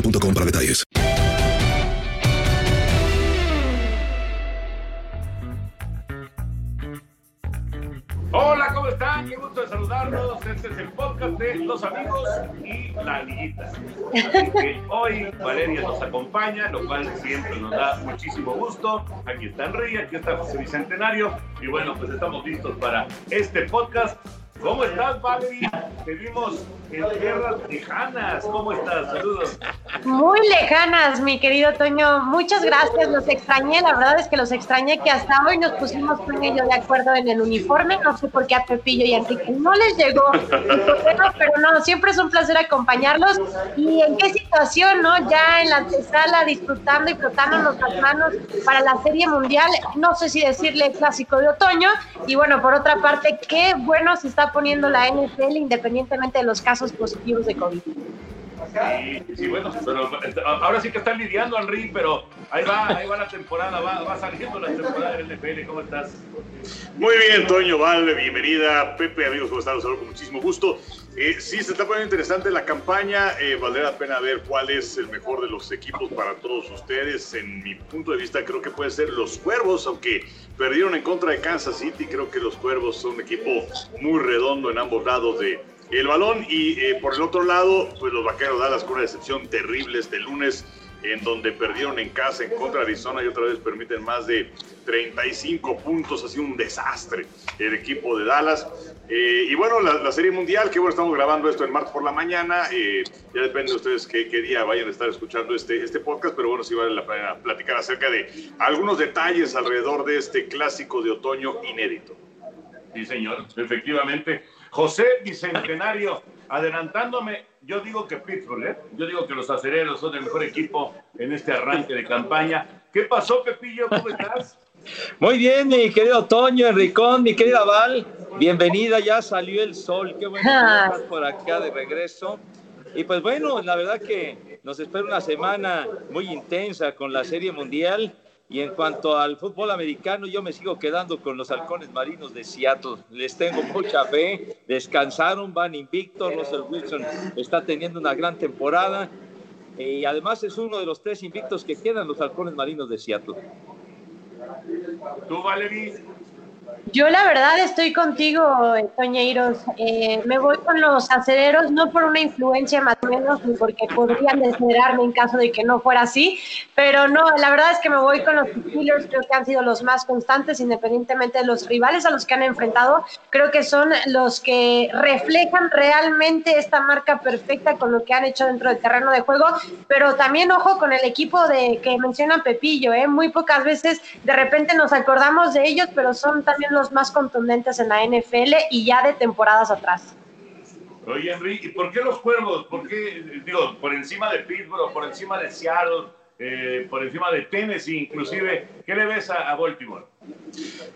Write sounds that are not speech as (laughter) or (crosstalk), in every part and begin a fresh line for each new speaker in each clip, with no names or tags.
boostmobile.com para detalles.
Hola, ¿cómo están? Qué gusto de saludarlos. Este es el podcast de Los Amigos y la Liguita. Así que hoy Valeria nos acompaña, lo cual siempre nos da muchísimo gusto. Aquí está Enrique, aquí está José Bicentenario. Y bueno, pues estamos listos para este podcast. ¿Cómo estás, Valeria? Te vimos en tierras lejanas. ¿Cómo estás? Saludos.
Muy lejanas, mi querido Toño. Muchas gracias, los extrañé. La verdad es que los extrañé que hasta hoy nos pusimos con ellos de acuerdo en el uniforme. No sé por qué a Pepillo y a Enrique no les llegó pero no, siempre es un placer acompañarlos. ¿Y en qué situación, no? Ya en la antesala, disfrutando y frotándonos las manos para la Serie Mundial. No sé si decirle clásico de otoño. Y bueno, por otra parte, qué bueno se está poniendo la NFL independientemente de los casos positivos de COVID.
Sí, sí, bueno, pero este, ahora sí que están lidiando, Henry, pero ahí va, ahí va la temporada, va, va saliendo la temporada del NFL. ¿Cómo estás?
Muy bien, Toño, Vale, bienvenida. Pepe, amigos, ¿cómo están? Los saludo con muchísimo gusto. Eh, sí, se está poniendo interesante la campaña. Eh, la pena ver cuál es el mejor de los equipos para todos ustedes. En mi punto de vista, creo que puede ser los Cuervos, aunque perdieron en contra de Kansas City. Creo que los Cuervos son un equipo muy redondo en ambos lados de el balón. Y eh, por el otro lado, pues los Vaqueros Dallas con una decepción terrible este lunes en donde perdieron en casa en contra de Arizona y otra vez permiten más de 35 puntos, ha sido un desastre el equipo de Dallas. Eh, y bueno, la, Serie Mundial, que bueno, estamos grabando esto en martes por la mañana, eh, ya depende de ustedes qué, qué, día vayan a estar escuchando este, este podcast, pero bueno, sí vale la pena platicar acerca de algunos detalles alrededor de este clásico de otoño inédito.
Sí, señor, efectivamente. José Bicentenario, adelantándome, yo digo que Pittsburgh, ¿eh? yo digo que los acereros son el mejor equipo en este arranque de campaña. ¿Qué pasó, Pepillo? ¿Cómo estás?
Muy bien, mi querido Toño, Enricón, mi querida Val, bienvenida, ya salió el sol, qué bueno estar por acá de regreso. Y pues bueno, la verdad que nos espera una semana muy intensa con la Serie Mundial. Y en cuanto al fútbol americano, yo me sigo quedando con los halcones marinos de Seattle. Les tengo mucha fe. Descansaron, van invictos. Russell Wilson está teniendo una gran temporada. Y además es uno de los tres invictos que quedan los halcones marinos de Seattle.
¿Tú, Valerie?
Yo la verdad estoy contigo, Toñeiros. Eh, me voy con los acereros, no por una influencia más o menos, ni porque podrían desmerarme en caso de que no fuera así, pero no, la verdad es que me voy con los Steelers, creo que han sido los más constantes, independientemente de los rivales a los que han enfrentado, creo que son los que reflejan realmente esta marca perfecta con lo que han hecho dentro del terreno de juego, pero también ojo con el equipo de que mencionan Pepillo, ¿eh? muy pocas veces de repente nos acordamos de ellos, pero son también los más contundentes en la NFL y ya de temporadas atrás.
Oye, Henry, ¿y por qué los cuervos? ¿Por qué, digo, por encima de Pittsburgh, por encima de Seattle, eh, por encima de Tennessee inclusive? ¿Qué le ves a, a Baltimore?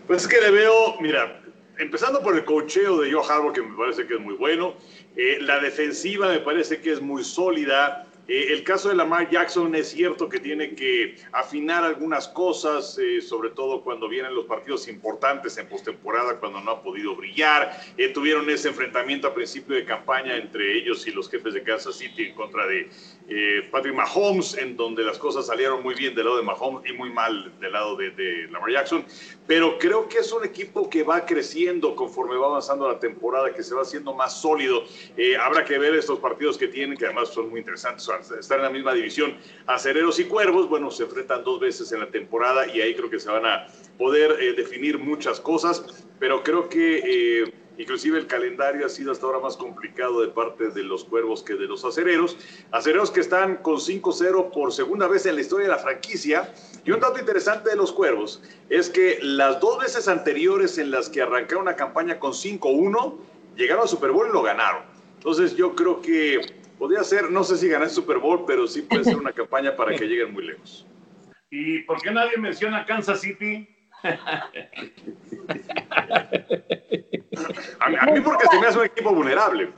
Pues es que le veo, mira, empezando por el cocheo de Joe Harbour, que me parece que es muy bueno. Eh, la defensiva me parece que es muy sólida. Eh, el caso de Lamar Jackson es cierto que tiene que afinar algunas cosas, eh, sobre todo cuando vienen los partidos importantes en postemporada, cuando no ha podido brillar. Eh, tuvieron ese enfrentamiento a principio de campaña entre ellos y los jefes de Kansas City en contra de Patrick Mahomes, en donde las cosas salieron muy bien del lado de Mahomes y muy mal del lado de, de Lamar Jackson. Pero creo que es un equipo que va creciendo conforme va avanzando la temporada, que se va haciendo más sólido. habrá que ver estos partidos que tienen, que además son muy interesantes estar en la misma división. Acereros y Cuervos, bueno, se enfrentan dos veces en la temporada y ahí creo que se van a poder eh, definir muchas cosas, pero creo que eh, inclusive el calendario ha sido hasta ahora más complicado de parte de los Cuervos que de los Acereros. Acereros que están con 5-0 por segunda vez en la historia de la franquicia. Y un dato interesante de los Cuervos es que las dos veces anteriores en las que arrancaron una campaña con 5-1, llegaron al Super Bowl y lo ganaron. Entonces yo creo que Podría ser, no sé si ganar el Super Bowl, pero sí puede ser una (laughs) campaña para que lleguen muy lejos.
¿Y por qué nadie menciona Kansas City?
a, mí, porque se me hace un equipo vulnerable.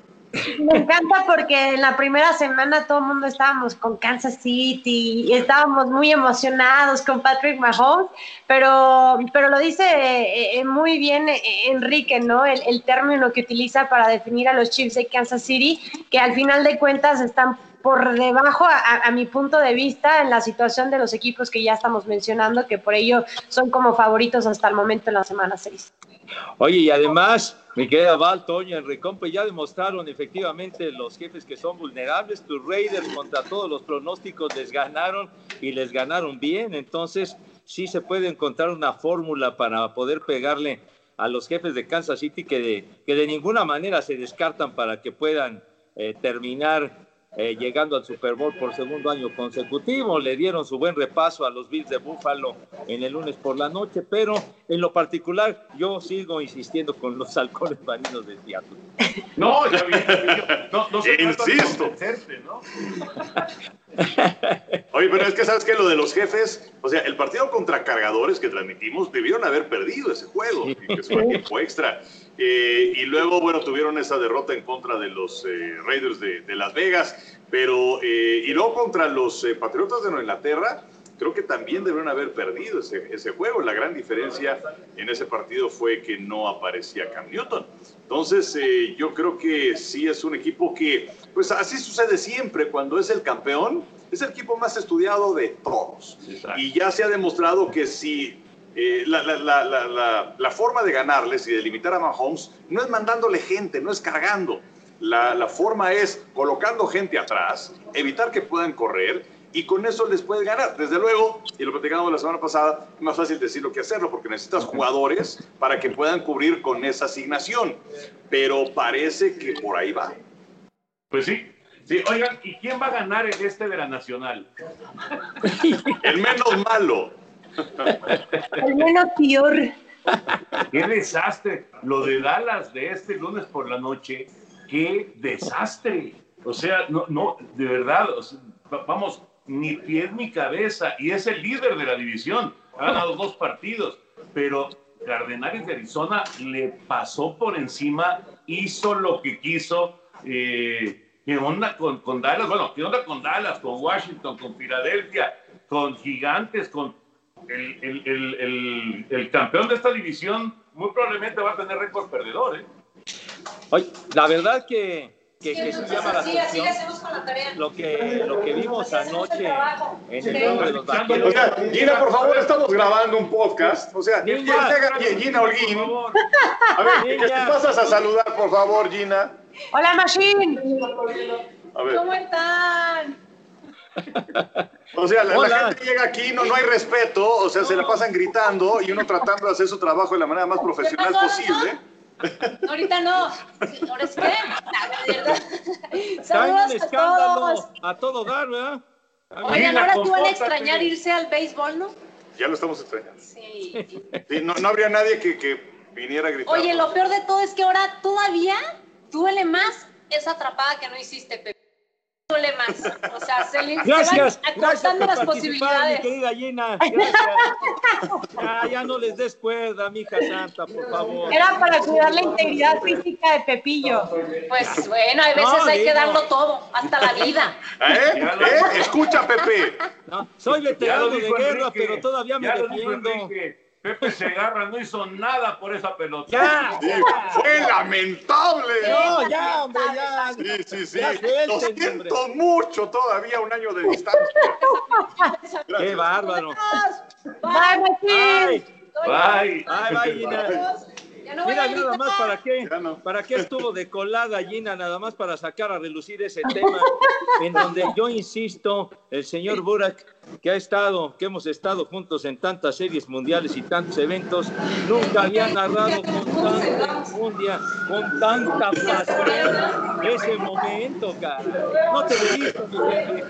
Me encanta porque en la primera semana todo el mundo estábamos con Kansas City y estábamos muy emocionados con Patrick Mahomes, pero, pero lo dice eh, eh, muy bien eh, Enrique, ¿no? El, término que utiliza para definir a los Chiefs de Kansas City, que al final de cuentas están por debajo, a, mi punto de vista, en la situación de los equipos que ya estamos mencionando, que por ello son como favoritos hasta el momento en la semana 6.
Oye, y además, mi querida Val, Toño, Enricón, ya demostraron efectivamente los jefes que son vulnerables. Tus Raiders contra todos los pronósticos les ganaron y les ganaron bien. Entonces, sí se puede encontrar una fórmula para poder pegarle a los jefes de Kansas City que de, que de ninguna manera se descartan para que puedan eh, terminar eh, llegando al Super Bowl por segundo año consecutivo. Le dieron su buen repaso a los Bills de Buffalo en el lunes por la noche, pero en lo particular yo sigo insistiendo con los (laughs) halcones marinos de Seattle.
No, ya vi, no, no
Insisto. ¿no? Oye, pero es que sabes que lo de los jefes, o sea, el partido contra cargadores que transmitimos debieron haber perdido ese juego, que fue tiempo extra. Eh, y luego, bueno, tuvieron esa derrota en contra de los eh, Raiders de, Las Vegas, pero, eh, y luego contra los Patriotas de Nueva Inglaterra, creo que también debieron haber perdido ese, ese, juego. La gran diferencia en ese partido fue que no aparecía Cam Newton. Entonces, yo creo que sí es un equipo que, pues así sucede siempre, cuando es el campeón, es el equipo más estudiado de todos. Y ya se ha demostrado que si eh, la, forma de ganarles y de limitar a Mahomes no es mandándole gente, no es cargando. La, forma es colocando gente atrás, evitar que puedan correr y con eso les puedes ganar. Desde luego, y lo platicamos la semana pasada, es más fácil decirlo que hacerlo porque necesitas jugadores para que puedan cubrir con esa asignación. Pero parece que por ahí va.
Pues sí, Sí, oigan, ¿y quién va a ganar el este de la Nacional? (laughs)
el menos malo.
El menos peor.
Qué desastre. Lo de Dallas de este lunes por la noche, qué desastre. O sea, no, no, de verdad, vamos, ni pie ni cabeza. Y es el líder de la división. Ha ganado dos partidos. Pero Cardenales de Arizona le pasó por encima, hizo lo que quiso. Eh, ¿Qué onda con, Dallas? Bueno, ¿qué onda con Dallas, con Washington, con Filadelfia, con Gigantes, con el, campeón de esta división muy probablemente va a tener récord perdedor. ¿eh?
Oye, la verdad que, que, que sí llama la atención lo que, lo que vimos anoche en el juego de los
vaqueros. O sea, Gina, por favor, estamos grabando un podcast. O sea, Gina, Gina Holguín. A ver, ¿qué te pasas a saludar, por favor, Gina?
Hola, Machine.
¿Cómo están?
O sea, la, gente llega aquí, no, no hay respeto, o sea, se la pasan gritando y uno tratando de hacer su trabajo de la manera más profesional posible.
Ahorita no. ¿Ahora es qué? Saludos a todos.
A todo dar, ¿verdad?
Oigan, ahora tú van a extrañar irse al béisbol, ¿no?
Ya lo estamos extrañando. Sí. no, no, habría nadie que, que viniera a gritar.
Oye, lo peor de todo es que ahora todavía duele más esa atrapada que no hiciste, Pepe. Duele más. O sea, se le
Gracias,
se van
gracias
acortando
por
las
participar, mi
posibilidades.
querida Gina. (laughs) Gracias. Ya, ya no les des cuerda, mija santa, por favor.
Era para cuidar la integridad física de Pepillo.
Pues bueno, hay veces
No,
hay que
digo.
darlo todo, hasta la vida. (laughs)
¿Eh? ¿Eh? Escucha, Pepe.
No, soy veterano de guerra,
Enrique,
pero todavía me
ya lo dijo
defiendo.
Pepe Segarra no hizo nada por esa pelota.
Ya,
Sí, fue lamentable.
No, ya, hombre, ya.
Sí, sí, sí.
Suelten,
Lo siento mucho todavía, un año de distancia.
Qué bárbaro.
Bye, Martín.
Bye.
Ay, bye, Gina.
Ya no voy
Mira,
a
nada más para qué,
no.
para qué estuvo de colada Gina, nada más para sacar a relucir ese tema en donde yo insisto, el señor Burak, que ha estado, que hemos estado juntos en tantas series mundiales y tantos eventos, nunca había narrado con tanta enjundia, con tanta pasión ese momento, cara. No te lo he visto, mi gente.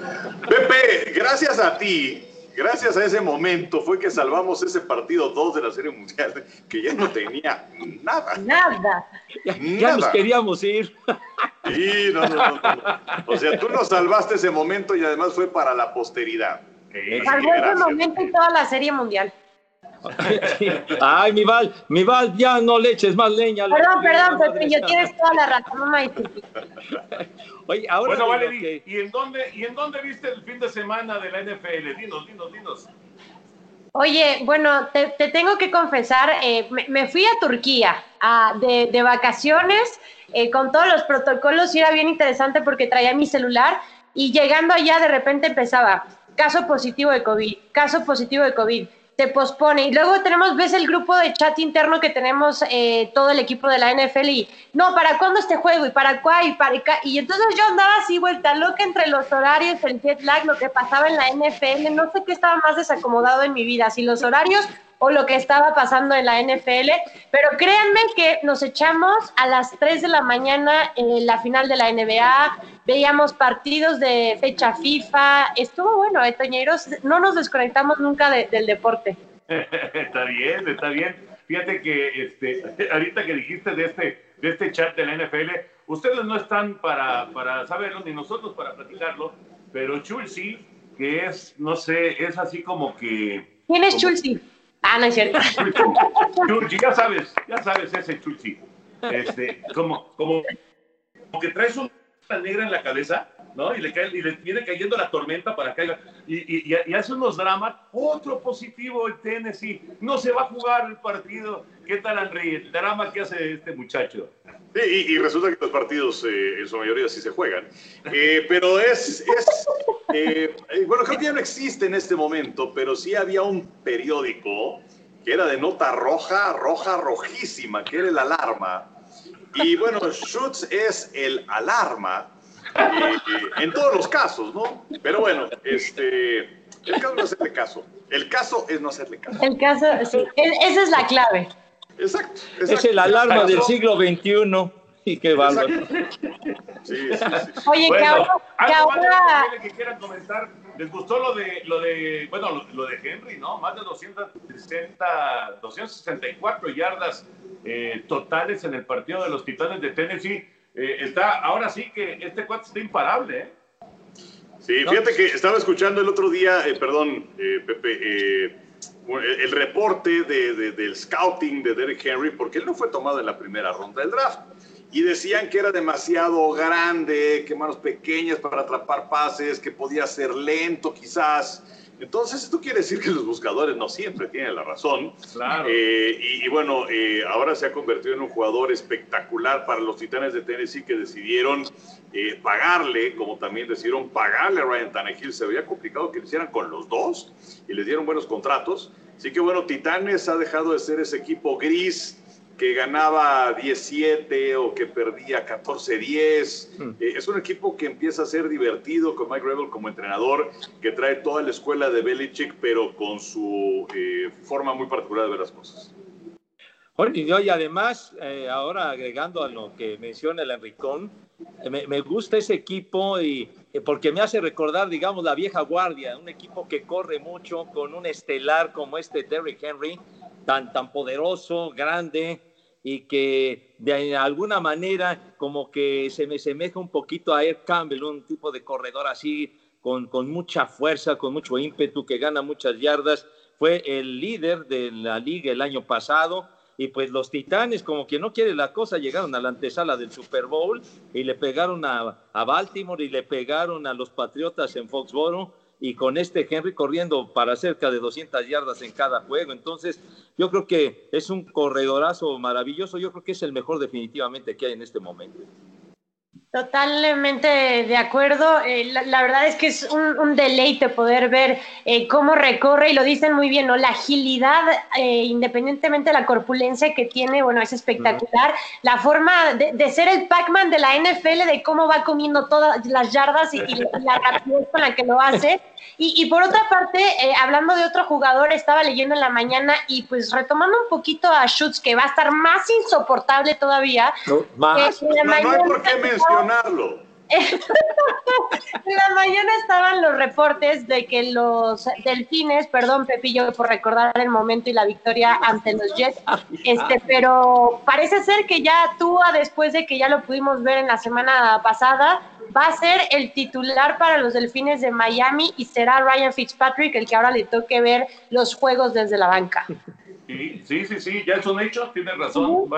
Pepe, gracias a ti, gracias a ese momento fue que salvamos ese partido 2 de la Serie Mundial, que ya no tenía nada.
Nada.
Ya, ya nos queríamos ir.
Sí, no, no, no, no. O sea, tú nos salvaste ese momento y además fue para la posteridad.
Salvó ese momento y toda la serie mundial. (laughs)
Ay, mi Val, mi Val, ya no le eches más leña.
Perdón,
que-
perdón, Pepillo, tienes toda la razón. (laughs)
Oye, ahora
Bueno,
que-
¿y en dónde y en dónde viste el fin de semana de la NFL? Dinos, dinos, dinos.
Oye, bueno, te, te tengo que confesar, eh, me, me fui a Turquía a- de, de vacaciones eh, con todos los protocolos y era bien interesante porque traía mi celular y llegando allá de repente empezaba caso positivo de COVID, caso positivo de COVID, se pospone y luego tenemos, ves el grupo de chat interno que tenemos eh, todo el equipo de la NFL y no, ¿para cuándo este juego? ¿Y para cuál? ¿Y para acá? Y entonces yo andaba así vuelta loca entre los horarios, el jet lag, lo que pasaba en la NFL, no sé qué estaba más desacomodado en mi vida, si los horarios o lo que estaba pasando en la NFL, pero créanme que nos echamos a las 3 de la mañana en la final de la NBA, veíamos partidos de fecha FIFA, estuvo bueno, eh, Toñeros, no nos desconectamos nunca de- del deporte. (laughs)
está bien, está bien. Fíjate que este, (laughs) ahorita que dijiste de este, de este chat de la NFL, ustedes no están para, para saberlo, ni nosotros para platicarlo, pero Chulsi, que es, no sé, es así como que...
¿Quién es
como-
Chulsi? Ah, no es cierto. (laughs)
Chulsi, ya sabes, ya sabes ese Chulsi. Este, como, como, como que traes una negra en la cabeza, ¿no? Y le, cae, y le viene cayendo la tormenta para acá y, y, y- hace unos dramas. Otro positivo en Tennessee. No se va a jugar el partido. ¿Qué tal? El drama que hace este muchacho.
Sí, y, y resulta que los partidos eh, en su mayoría sí se juegan. Eh, pero es, es eh, eh, bueno, creo que ya no existe en este momento, pero sí había un periódico que era de nota roja, roja, rojísima, que era el alarma. Y bueno, Schutz es el alarma eh, en todos los casos, ¿no? Pero bueno, este, el caso es no hacerle caso. El caso es no hacerle caso.
El caso, sí, e- esa es la clave.
Exacto.
Es el alarma del siglo XXI. Y qué bárbaro.
Sí, sí, sí.
Oye, que
Bueno,
ahora, que
algo más de
ahora
la NFL que quieran comentar. ¿Les gustó lo de, lo de bueno, lo, lo de Henry, ¿no? Más de 260, 264 yardas eh, totales en el partido de los Titanes de Tennessee. Eh, está, ahora sí que este cuate está imparable, ¿eh?
Sí, fíjate que estaba escuchando el otro día, eh, perdón, eh, Pepe, eh, el, el reporte de- de- del scouting de Derek Henry, porque él no fue tomado en la primera ronda del draft. Y decían que era demasiado grande, que manos pequeñas para atrapar pases, que podía ser lento quizás. Entonces, esto quiere decir que los buscadores no siempre tienen la razón.
Claro.
Eh, y, y bueno, eh, ahora se ha convertido en un jugador espectacular para los Titanes de Tennessee que decidieron eh, pagarle, como también decidieron pagarle a Ryan Tannehill. Se veía complicado que lo hicieran con los dos y les dieron buenos contratos. Así que bueno, Titanes ha dejado de ser ese equipo gris que ganaba 17 o que perdía 14-10. Eh, es un equipo que empieza a ser divertido con Mike Rebel como entrenador, que trae toda la escuela de Belichick, pero con su eh, forma muy particular de ver las cosas.
Oye, y además, eh, ahora agregando a lo que menciona el Enricón, me, me gusta ese equipo y porque me hace recordar, digamos, la vieja guardia, un equipo que corre mucho con un estelar como este Derrick Henry, tan, tan poderoso, grande, y que de alguna manera como que se me semeja un poquito a Air Campbell, un tipo de corredor así con, con mucha fuerza, con mucho ímpetu, que gana muchas yardas. Fue el líder de la liga el año pasado y pues los Titanes, como que no quiere la cosa, llegaron a la antesala del Super Bowl y le pegaron a, a Baltimore y le pegaron a los Patriotas en Foxboro y con este Henry corriendo para cerca de 200 yardas en cada juego. Entonces, yo creo que es un corredorazo maravilloso. Yo creo que es el mejor definitivamente que hay en este momento.
Totalmente de acuerdo. Eh, la, verdad es que es un, deleite poder ver eh, cómo recorre, y lo dicen muy bien, ¿no? La agilidad, eh, independientemente de la corpulencia que tiene, bueno, es espectacular. La forma de, ser el Pac-Man de la NFL, de cómo va comiendo todas las yardas y, y la rapidez con la que lo hace. Y, por otra parte, eh, hablando de otro jugador, estaba leyendo en la mañana y pues retomando un poquito a Schutz, que va a estar más insoportable todavía.
No, más. no, hay por qué mencionarlo.
en (laughs) la mañana estaban los reportes de que los delfines, perdón Pepillo por recordar el momento y la victoria ante los Jets, este, pero parece ser que ya Tua, después de que ya lo pudimos ver en la semana pasada, va a ser el titular para los Delfines de Miami y será Ryan Fitzpatrick el que ahora le toque ver los juegos desde la banca.
Sí, sí, sí, ya es un hecho, tienes razón,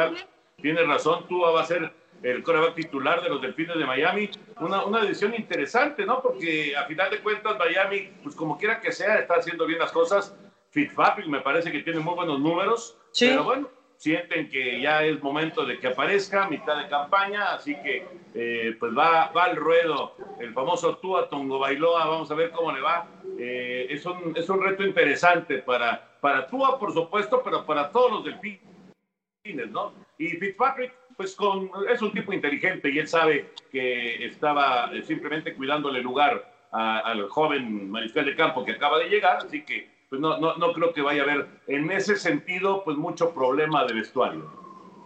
tienes razón, tú va a ser el coreback titular de los Delfines de Miami. Una, una decisión interesante, ¿no? Porque a final de cuentas Miami, pues como quiera que sea, está haciendo bien las cosas. Fitzpatrick me parece que tiene muy buenos números, sí. pero bueno, sienten que ya es momento de que aparezca, mitad de campaña, así que eh, pues va, va al ruedo el famoso Tua Tongo Bailoa, vamos a ver cómo le va. Eh, es, un, es un reto interesante para, para Tua, por supuesto, pero para todos los delfines, ¿no? Y Fitzpatrick, pues con, es un tipo inteligente y él sabe que estaba simplemente cuidándole lugar al joven mariscal de campo que acaba de llegar, así que pues no, no, no creo que vaya a haber en ese sentido pues mucho problema de vestuario.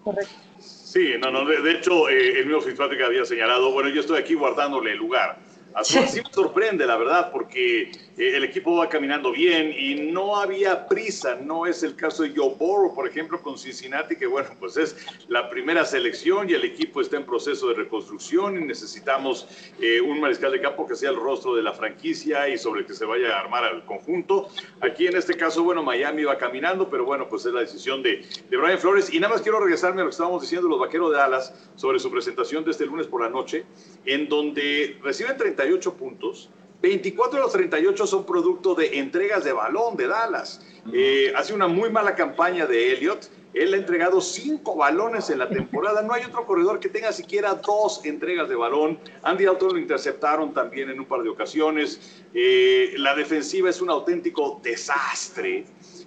Correcto.
Sí, no, no, de, hecho, eh, el mismo Fitzpatrick había señalado, bueno, yo estoy aquí guardándole lugar. Así, me sorprende, la verdad, porque eh, el equipo va caminando bien y no había prisa. No es el caso de Joe Burrow, por ejemplo, con Cincinnati, que bueno, pues es la primera selección y el equipo está en proceso de reconstrucción y necesitamos eh, un mariscal de campo que sea el rostro de la franquicia y sobre el que se vaya a armar al conjunto. Aquí en este caso, bueno, Miami va caminando, pero bueno, pues es la decisión de, de Brian Flores. Y nada más quiero regresarme a lo que estábamos diciendo los vaqueros de Dallas sobre su presentación de este lunes por la noche, en donde reciben 38 puntos 24 de los 38 son producto de entregas de balón de Dallas. Eh, hace una muy mala campaña de Elliott. Él ha entregado cinco balones en la (laughs) temporada. No hay otro corredor que tenga siquiera dos entregas de balón. Andy Dalton lo interceptaron también en un par de ocasiones. Eh, la defensiva es un auténtico desastre.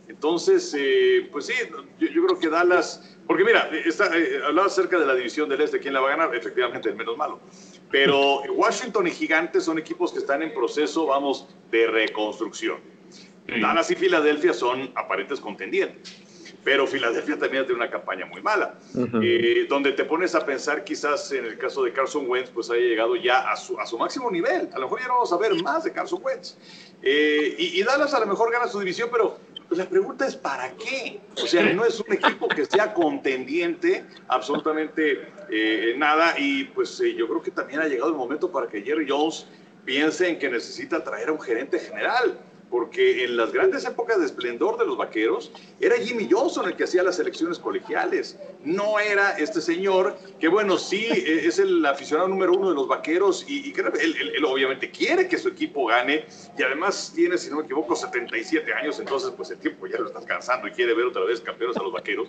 Entonces, eh, pues sí, yo, creo que Dallas, porque mira, está, hablaba acerca de la división del Este, ¿quién la va a ganar? Efectivamente, el menos malo. Pero Washington y Gigantes son equipos que están en proceso, vamos, de reconstrucción. Dallas y Filadelfia son aparentes contendientes. Pero Filadelfia también tiene una campaña muy mala, eh, donde te pones a pensar quizás en el caso de Carson Wentz, pues haya llegado ya a su, a su máximo nivel. A lo mejor ya no vamos a ver más de Carson Wentz. Eh, y, y, Dallas a lo mejor gana su división, pero pues la pregunta es ¿para qué? O sea, no es un equipo que sea contendiente absolutamente eh, nada y pues eh, yo creo que también ha llegado el momento para que Jerry Jones piense en que necesita traer a un gerente general porque en las grandes épocas de esplendor de los vaqueros era Jimmy Johnson el que hacía las elecciones colegiales, no era este señor que bueno, sí e, es el aficionado número uno de los vaqueros y, él, obviamente quiere que su equipo gane y además tiene, si no me equivoco, 77 años, entonces pues el tiempo ya lo está cansando y quiere ver otra vez campeones a los vaqueros,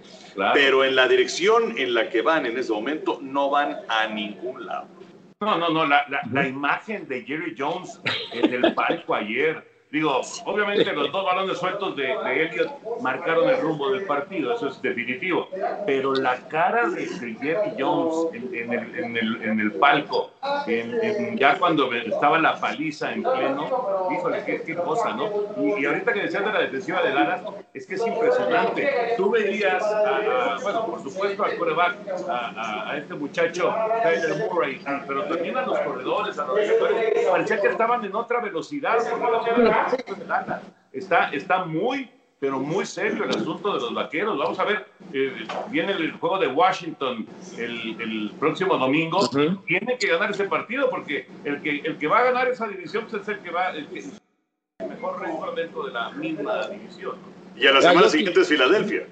pero en la dirección en la que van en ese momento no van a ningún lado.
No, no, no, la, la imagen de Jerry Jones en el palco ayer Digo, obviamente los dos balones sueltos de, de, Elliot marcaron el rumbo del partido, eso es definitivo. Pero la cara de, Jerry Jones en, el, en, el, en, el, palco, ya cuando estaba la paliza en pleno, híjole, qué, qué cosa, ¿no? Y, ahorita que decías de la defensiva de Dallas, es que es impresionante. Tú veías, a, bueno, por supuesto al coreback, a, este muchacho, Tyler Murray, pero también a los corredores, a los receptores, parecía que estaban en otra velocidad. Está, está muy, pero muy serio el asunto de los vaqueros. Vamos a ver, eh, viene el juego de Washington el, el próximo domingo. Tiene que ganar ese partido porque el que, el que va a ganar esa división pues, es el que va, el, que, el mejor récord dentro de la misma división.
Y a la semana siguiente es Filadelfia.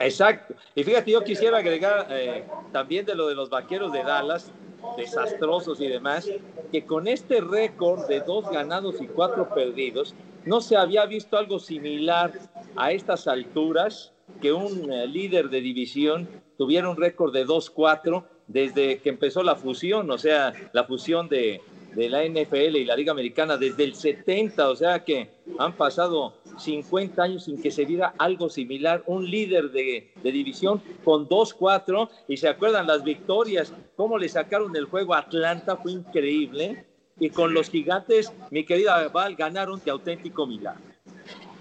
Exacto. Y fíjate, yo quisiera agregar eh, también de lo de los vaqueros de Dallas, desastrosos y demás, que con este récord de dos ganados y cuatro perdidos, no se había visto algo similar a estas alturas que un eh, líder de división tuviera un récord de 2-4 desde que empezó la fusión, o sea, la fusión de, de la NFL y la Liga Americana desde el 70, o sea que han pasado 50 años sin que se viera algo similar, un líder de, división con 2-4 y se acuerdan las victorias, cómo le sacaron el juego a Atlanta, fue increíble y con los gigantes, mi querida Val, ganaron de auténtico milagro.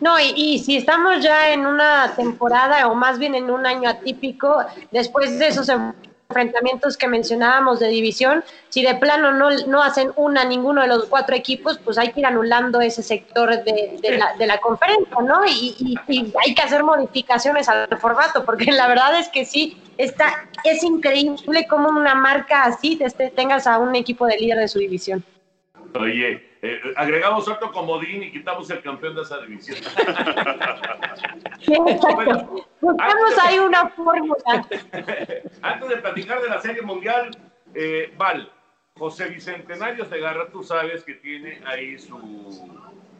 No, y, y, si estamos ya en una temporada o más bien en un año atípico, después de esos enfrentamientos que mencionábamos de división, si de plano no, no hacen una ninguno de los cuatro equipos, pues hay que ir anulando ese sector de, de, la, de la, conferencia, ¿no? Y, y, hay que hacer modificaciones al formato, porque la verdad es que sí, está, es increíble cómo una marca así te, tengas a un equipo de líder de su división.
Oye, eh, agregamos otro comodín y quitamos el campeón de esa división.
bueno, (laughs) Buscamos ahí una fórmula. (laughs)
antes de platicar de la Serie Mundial, eh, Val, José Bicentenario Segarra, tú sabes que tiene ahí su,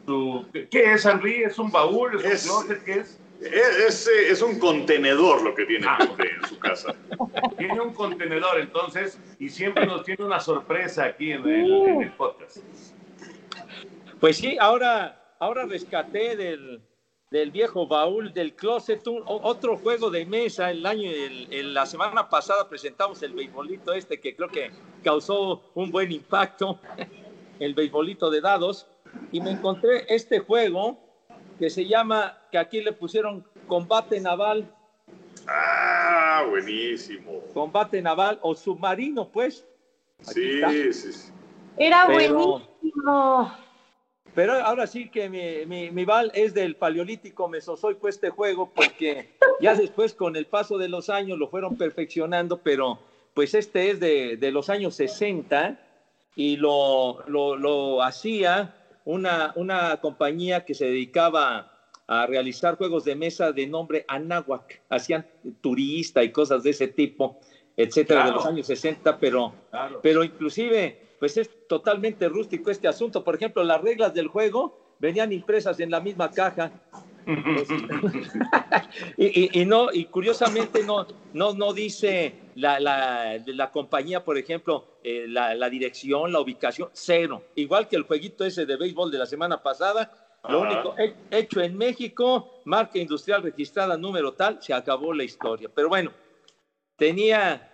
su... ¿Qué es, Henry? ¿Es un baúl? ¿Es, un closet? ¿Qué es?
Es, es, eh, es un contenedor lo que tiene Pepe en su casa. (laughs)
Tiene un contenedor, entonces, y siempre nos tiene una sorpresa aquí en el, en el podcast.
Pues sí, ahora, ahora rescaté del, del viejo baúl del closet un- otro juego de mesa. El año, el- el- la semana pasada presentamos el beisbolito este que creo que causó un buen impacto, (laughs) el beisbolito de dados, y me encontré este juego que se llama, que aquí le pusieron combate naval,
Ah, buenísimo.
combate naval o submarino, pues.
Sí,
está.
sí, sí.
Era
Pero-
buenísimo.
Pero ahora sí que mi, mi, mi Val es del paleolítico mesozoico este juego, porque ya después con el paso de los años lo fueron perfeccionando, pero pues este es de, de los años 60 y lo, lo, lo hacía una, una compañía que se dedicaba a realizar juegos de mesa de nombre Anáhuac. Hacían turista y cosas de ese tipo, etcétera, de
Claro.
los años 60, pero
Claro.
pero inclusive, pues es totalmente rústico este asunto. Por ejemplo, las reglas del juego venían impresas en la misma caja. (laughs) y, y- y no, y curiosamente no, no, no dice la, la, compañía, por ejemplo, eh, la, la dirección, la ubicación, cero. Igual que el jueguito ese de béisbol de la semana pasada, lo único he- hecho en México, marca industrial registrada, número tal, se acabó la historia. Pero bueno, tenía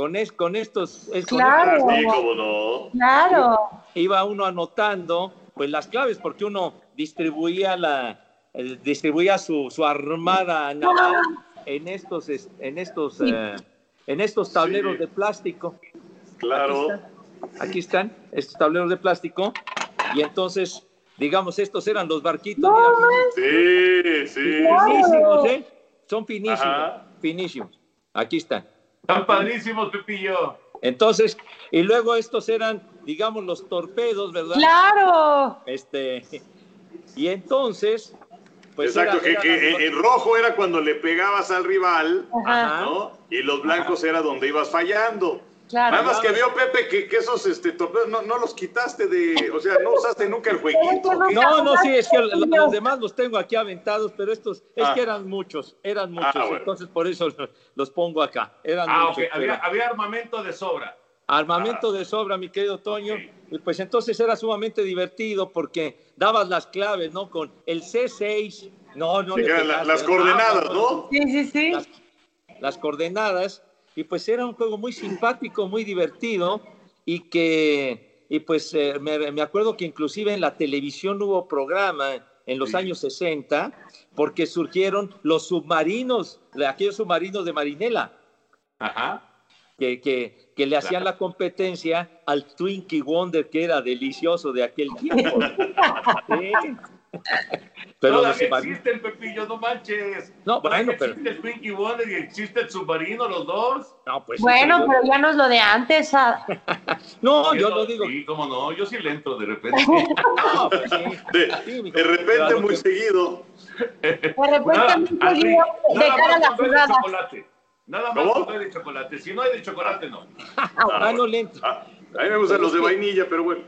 con, es- con estos... es- con
Claro.
estos-
Sí, no.
Claro.
iba uno anotando pues las claves porque uno distribuía la eh, distribuía su, su armada naval en estos es- en estos eh, en estos tableros
Sí.
de plástico
Claro.
aquí están, aquí están estos tableros de plástico y entonces digamos estos eran los barquitos mira,
Sí, sí.
finísimos ¿eh? son finísimos
Ajá.
finísimos aquí están
Están padrísimos, Pepillo.
entonces y luego estos eran digamos los torpedos verdad
Claro.
Este, y entonces, pues.
Exacto,
era-
que,
era-
que en rojo era cuando le pegabas al rival,
Ajá.
¿no? Y los blancos era donde ibas fallando.
Claro.
Nada más que veo, Pepe, que, que esos este, torpedos no, no los quitaste de. O sea, no usaste nunca el jueguito.
No, no, sí, es que los, los demás los tengo aquí aventados, pero estos, es
Ah.
que eran muchos, eran muchos,
Ah, bueno.
entonces por eso los, los pongo acá. Eran
Ah,
muchos,
ok. Había, armamento de sobra.
Armamento de sobra, mi querido Toño. Y pues entonces era sumamente divertido porque dabas las claves, ¿no? Con el C6. No, no.
Sí,
le
la- las coordenadas, ¿no?
Sí, sí, sí.
Las, las coordenadas. Y pues era un juego muy simpático, muy divertido. Y que, y pues eh, me, me acuerdo que inclusive en la televisión hubo programa en los años 60 porque surgieron los submarinos, aquellos submarinos de Marinela
Ajá.
que, que, que le hacían la competencia al Twinkie Wonder, que era delicioso de aquel tiempo. (laughs) Sí. Pero
Todavía
submarinos-
existen, Pepillo, no manches.
No, bueno, pero-
Existe el Twinkie Wonder y existe el submarino, los dos.
No, pues.
Bueno, pero ya no es lo de antes. ah. (laughs)
No, yo no digo.
Sí, cómo no, yo sí le entro de repente. (laughs) (laughs)
No, pues sí.
De, de repente, muy seguido.
De repente
Nada,
me
Adri,
salió de cara a
más
la jugada.
chocolate. Nada más
¿Cómo?
cuando hay de chocolate. Si no hay de chocolate, no.
Ah, no le entro.
A mí me gustan los de vainilla, pero bueno.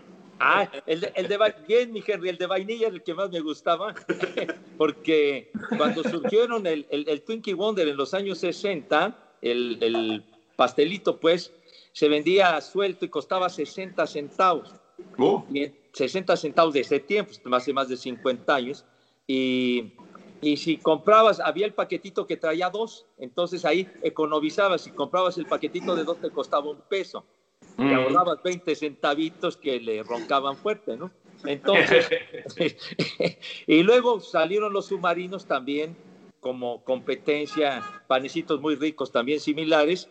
Ah, el de, el de bien, mi Henry, el de vainilla era el que más me gustaba, (laughs) porque cuando surgieron el, el, el Twinkie Wonder en los años 60, el, el pastelito, pues, se vendía suelto y costaba 60 centavos. Y 60 centavos de ese tiempo, pues, hace más de 50 años. Y, y si comprabas, había el paquetito que traía dos, entonces ahí economizabas. Si comprabas el paquetito de dos, te costaba un peso. Te
Mm.
ahorrabas 20 centavitos que le roncaban fuerte, ¿no? Entonces, (laughs) (laughs) y luego salieron los submarinos también como competencia, panecitos muy ricos también similares,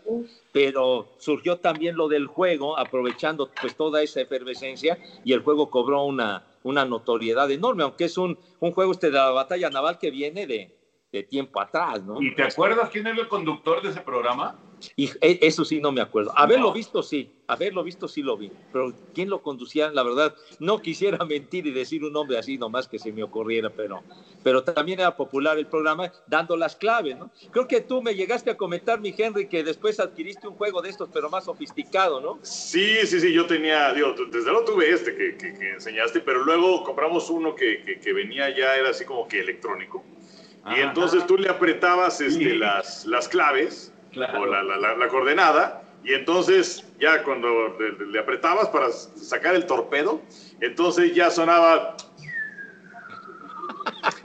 pero surgió también lo del juego, aprovechando pues toda esa efervescencia y el juego cobró una, una notoriedad enorme, aunque es un, un juego este de la batalla naval que viene de, de tiempo atrás, ¿no?
¿Y te acuerdas quién era el conductor de ese programa?
Y e- eso sí no me acuerdo. Haberlo
No.
visto sí, haberlo visto sí lo vi, pero quién lo conducía, la verdad, no quisiera (laughs) mentir y decir un nombre así nomás que se me ocurriera, pero, pero también era popular el programa dando las claves, ¿no? Creo que tú me llegaste a comentar, mi Henry, que después adquiriste un juego de estos, pero más sofisticado, ¿no?
Sí, sí, sí, yo tenía, digo, desde luego tuve este que, que- que enseñaste, pero luego compramos uno que, que- que venía ya, era así como que electrónico. Y
Ajá.
entonces tú le apretabas este,
Sí.
las, las claves
Claro.
o la, la- la- la coordenada, y entonces ya cuando le, le apretabas para sacar el torpedo, entonces ya sonaba...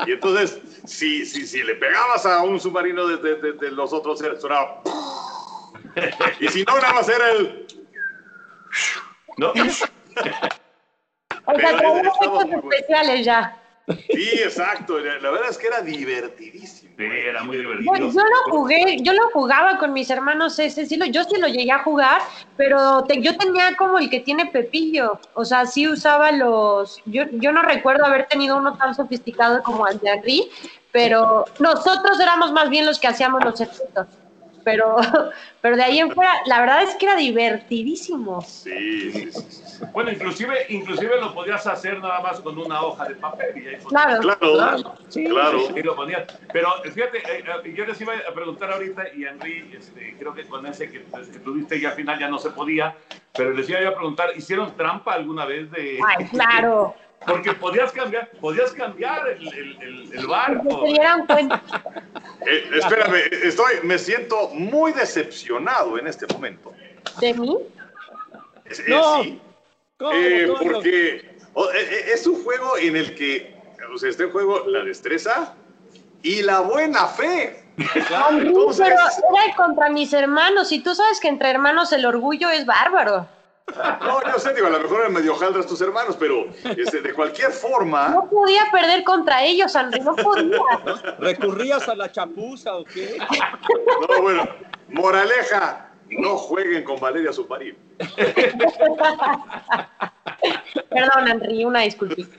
Y entonces, si, si, si le pegabas a un submarino de, de- de- de los otros, sonaba... (laughs) Y si no, nada más era el...
¿No? (laughs)
O sea,
estaba
efectos especiales ya.
Sí, exacto. La verdad es que era divertidísimo.
Sí, era muy
Yo,
divertido.
yo lo jugué, yo lo jugaba con mis hermanos ese, sí lo, yo sí lo llegué a jugar, pero te- yo tenía como el que tiene Pepillo, o sea, sí usaba los, yo, yo no recuerdo haber tenido uno tan sofisticado como el de Henry, pero nosotros éramos más bien los que hacíamos los efectos, pero, (laughs) pero de ahí en fuera, la verdad es que era divertidísimo.
Sí, sí, sí.
Bueno, inclusive, inclusive lo podías hacer nada más con una hoja de papel y ahí
Claro.
Claro, claro.
Y lo ponías. Pero fíjate, eh, eh, yo les iba a preguntar ahorita, y Henry, este, creo que con ese que, que tuviste ya al final ya no se podía, pero les iba yo a preguntar, ¿hicieron trampa alguna vez de...?
Ay, claro. (laughs)
Porque podías cambiar, podías cambiar el, el, el, el barco.
se dieran cuenta. (laughs)
Eh, espérame, estoy, me siento muy decepcionado en este momento.
¿De mí?
Eh,
No.
sí,
¿Cómo,
eh, porque oh, eh, eh, es un juego en el que o sea, está en juego la destreza y la buena fe. Entonces-
pero era contra mis hermanos, y tú sabes que entre hermanos el orgullo es bárbaro.
No, yo sé, digo, a lo mejor eran medio jaldras tus hermanos, pero este, de cualquier forma,
No podía perder contra ellos, Henry, no podía.
¿Recurrías a la chapuza o qué?
no, bueno, moraleja, no jueguen con Valeria Submarino.
Perdón, Henry, una disculpita.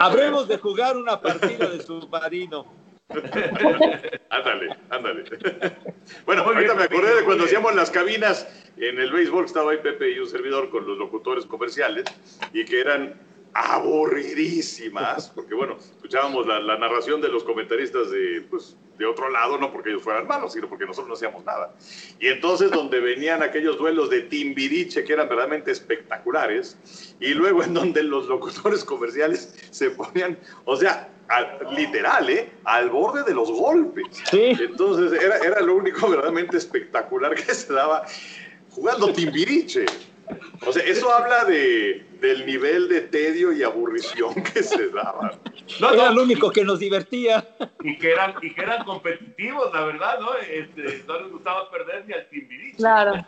Habremos de jugar una partida de submarino. (laughs)
Ándale, ándale. (laughs) Bueno,
Muy
ahorita
bien,
me acordé de cuando hacíamos las cabinas en el béisbol, estaba ahí Pepe y un servidor con los locutores comerciales, y que eran aburridísimas, porque bueno, escuchábamos la, la narración de los comentaristas de, pues, de otro lado, no porque ellos fueran malos, sino porque nosotros no hacíamos nada. Y entonces donde venían aquellos duelos de Timbiriche que eran verdaderamente espectaculares, y luego en donde los locutores comerciales se ponían, o sea, al- literal, ¿eh? Al borde de los golpes. Entonces era, era lo único verdaderamente espectacular que se daba jugando Timbiriche. O sea, eso habla de, del nivel de tedio y aburrición que se daba.
No,
Era
no,
lo único que nos divertía.
y que eran, y que eran competitivos, la verdad, ¿no? Este, no les gustaba perder ni al Timbiriche.
Claro.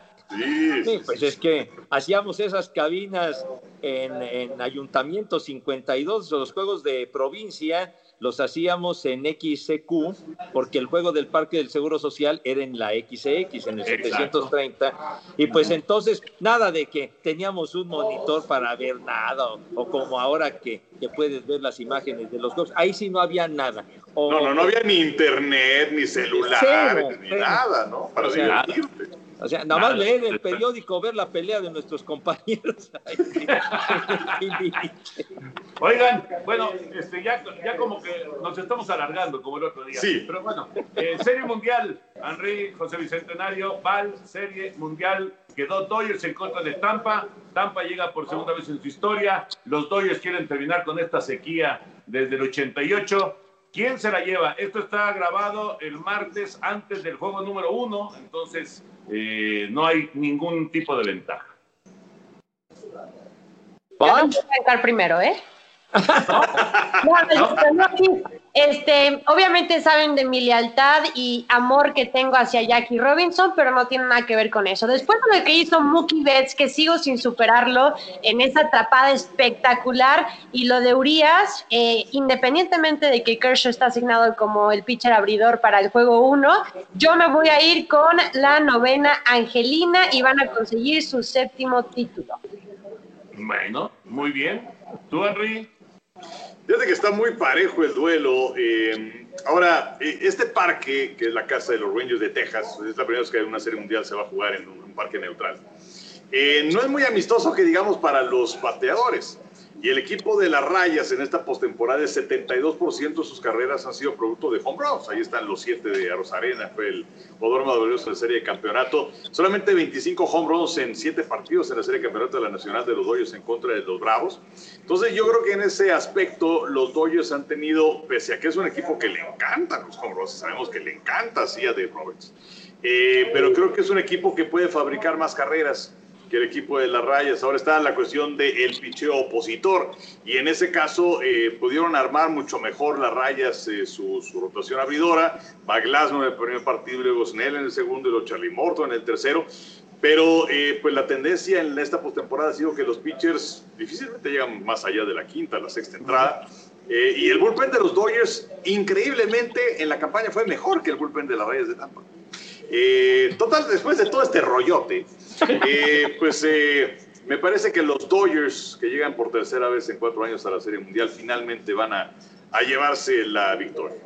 Sí, pues es que hacíamos esas cabinas en, en Ayuntamiento 52, los juegos de provincia, los hacíamos en XCQ, porque el juego del Parque del Seguro Social era en la XX, en el 730. Y pues entonces, nada de que teníamos un monitor para ver nada, o, como ahora que, que, puedes ver las imágenes de los juegos. Ahí sí no había nada.
no, no, no había ni internet, ni celular, ni nada, ¿no? Para o divertirte.
O sea, nada más leer el periódico, ver la pelea de nuestros compañeros. (laughs) (laughs)
Oigan, bueno, este, ya, ya como que nos estamos alargando como el otro día.
Sí.
Pero bueno, eh, Serie Mundial, Henry, José Bicentenario, Val, Serie Mundial, quedó Dodgers en contra de Tampa. Tampa llega por segunda vez en su historia. Los Dodgers quieren terminar con esta sequía desde el 88. ¿Quién se la lleva? Esto está grabado el martes antes del juego número uno, entonces eh, no hay ningún tipo de ventaja.
Vamos a arrancar primero, ¿eh? (laughs) Este, obviamente saben de mi lealtad y amor que tengo hacia Jackie Robinson, pero no tiene nada que ver con eso. Después de lo que hizo Mookie Betts, que sigo sin superarlo en esa atrapada espectacular, y lo de Urias, eh, independientemente de que Kershaw está asignado como el pitcher abridor para el juego 1, yo me voy a ir con la novena Angelina y van a conseguir su séptimo título.
Bueno, muy bien. ¿Tú, Henry?
Fíjate que está muy parejo el duelo. Eh, ahora, eh, este parque, que es la casa de los Rangers de Texas, es la primera vez que una serie mundial se va a jugar en un, parque neutral. Eh, no es muy amistoso que digamos para los bateadores. Y el equipo de las rayas en esta postemporada, el 72% de sus carreras han sido producto de home runs. Ahí están los siete de Arena, fue el jugador más valioso de serie de campeonato. Solamente 25 home runs en siete partidos en la serie de campeonato de la Nacional de los Dodgers en contra de los Bravos. Entonces yo creo que en ese aspecto los Dodgers han tenido, pese a que es un equipo que le encantan los home runs, sabemos que le encanta a Dave Roberts, eh, pero creo que es un equipo que puede fabricar más carreras que el equipo de las rayas. Ahora está la cuestión del picheo opositor y en ese caso eh, pudieron armar mucho mejor las rayas eh, su, rotación abridora. Baglasno en el primer partido, luego Snell en el segundo y luego Charlie Morton en el tercero. Pero eh, pues la tendencia en esta postemporada ha sido que los pitchers difícilmente llegan más allá de la quinta, la sexta entrada. y el bullpen de los Dodgers, increíblemente, en la campaña fue mejor que el bullpen de las rayas de Tampa. total, después de todo este rollote, eh, pues eh, me parece que los Dodgers, que llegan por tercera vez en cuatro años a la Serie Mundial, finalmente van a, a llevarse la victoria.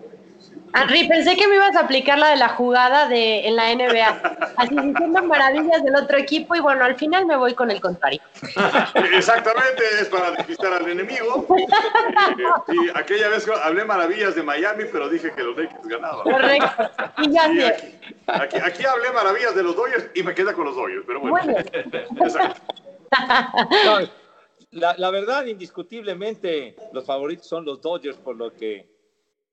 Henry, pensé que me ibas a aplicar la de la jugada de, en la NBA, así diciendo maravillas del otro equipo y bueno, al final me voy con el contrario. (laughs)
Exactamente, es para despistar al enemigo. (laughs) y aquella vez hablé maravillas de Miami, pero dije que los Lakers ganaban.
Correcto. Y ya
aquí, aquí, hablé maravillas de los Dodgers y me queda con los Dodgers, pero bueno. Exacto.
la, la verdad, indiscutiblemente, los favoritos son los Dodgers por lo que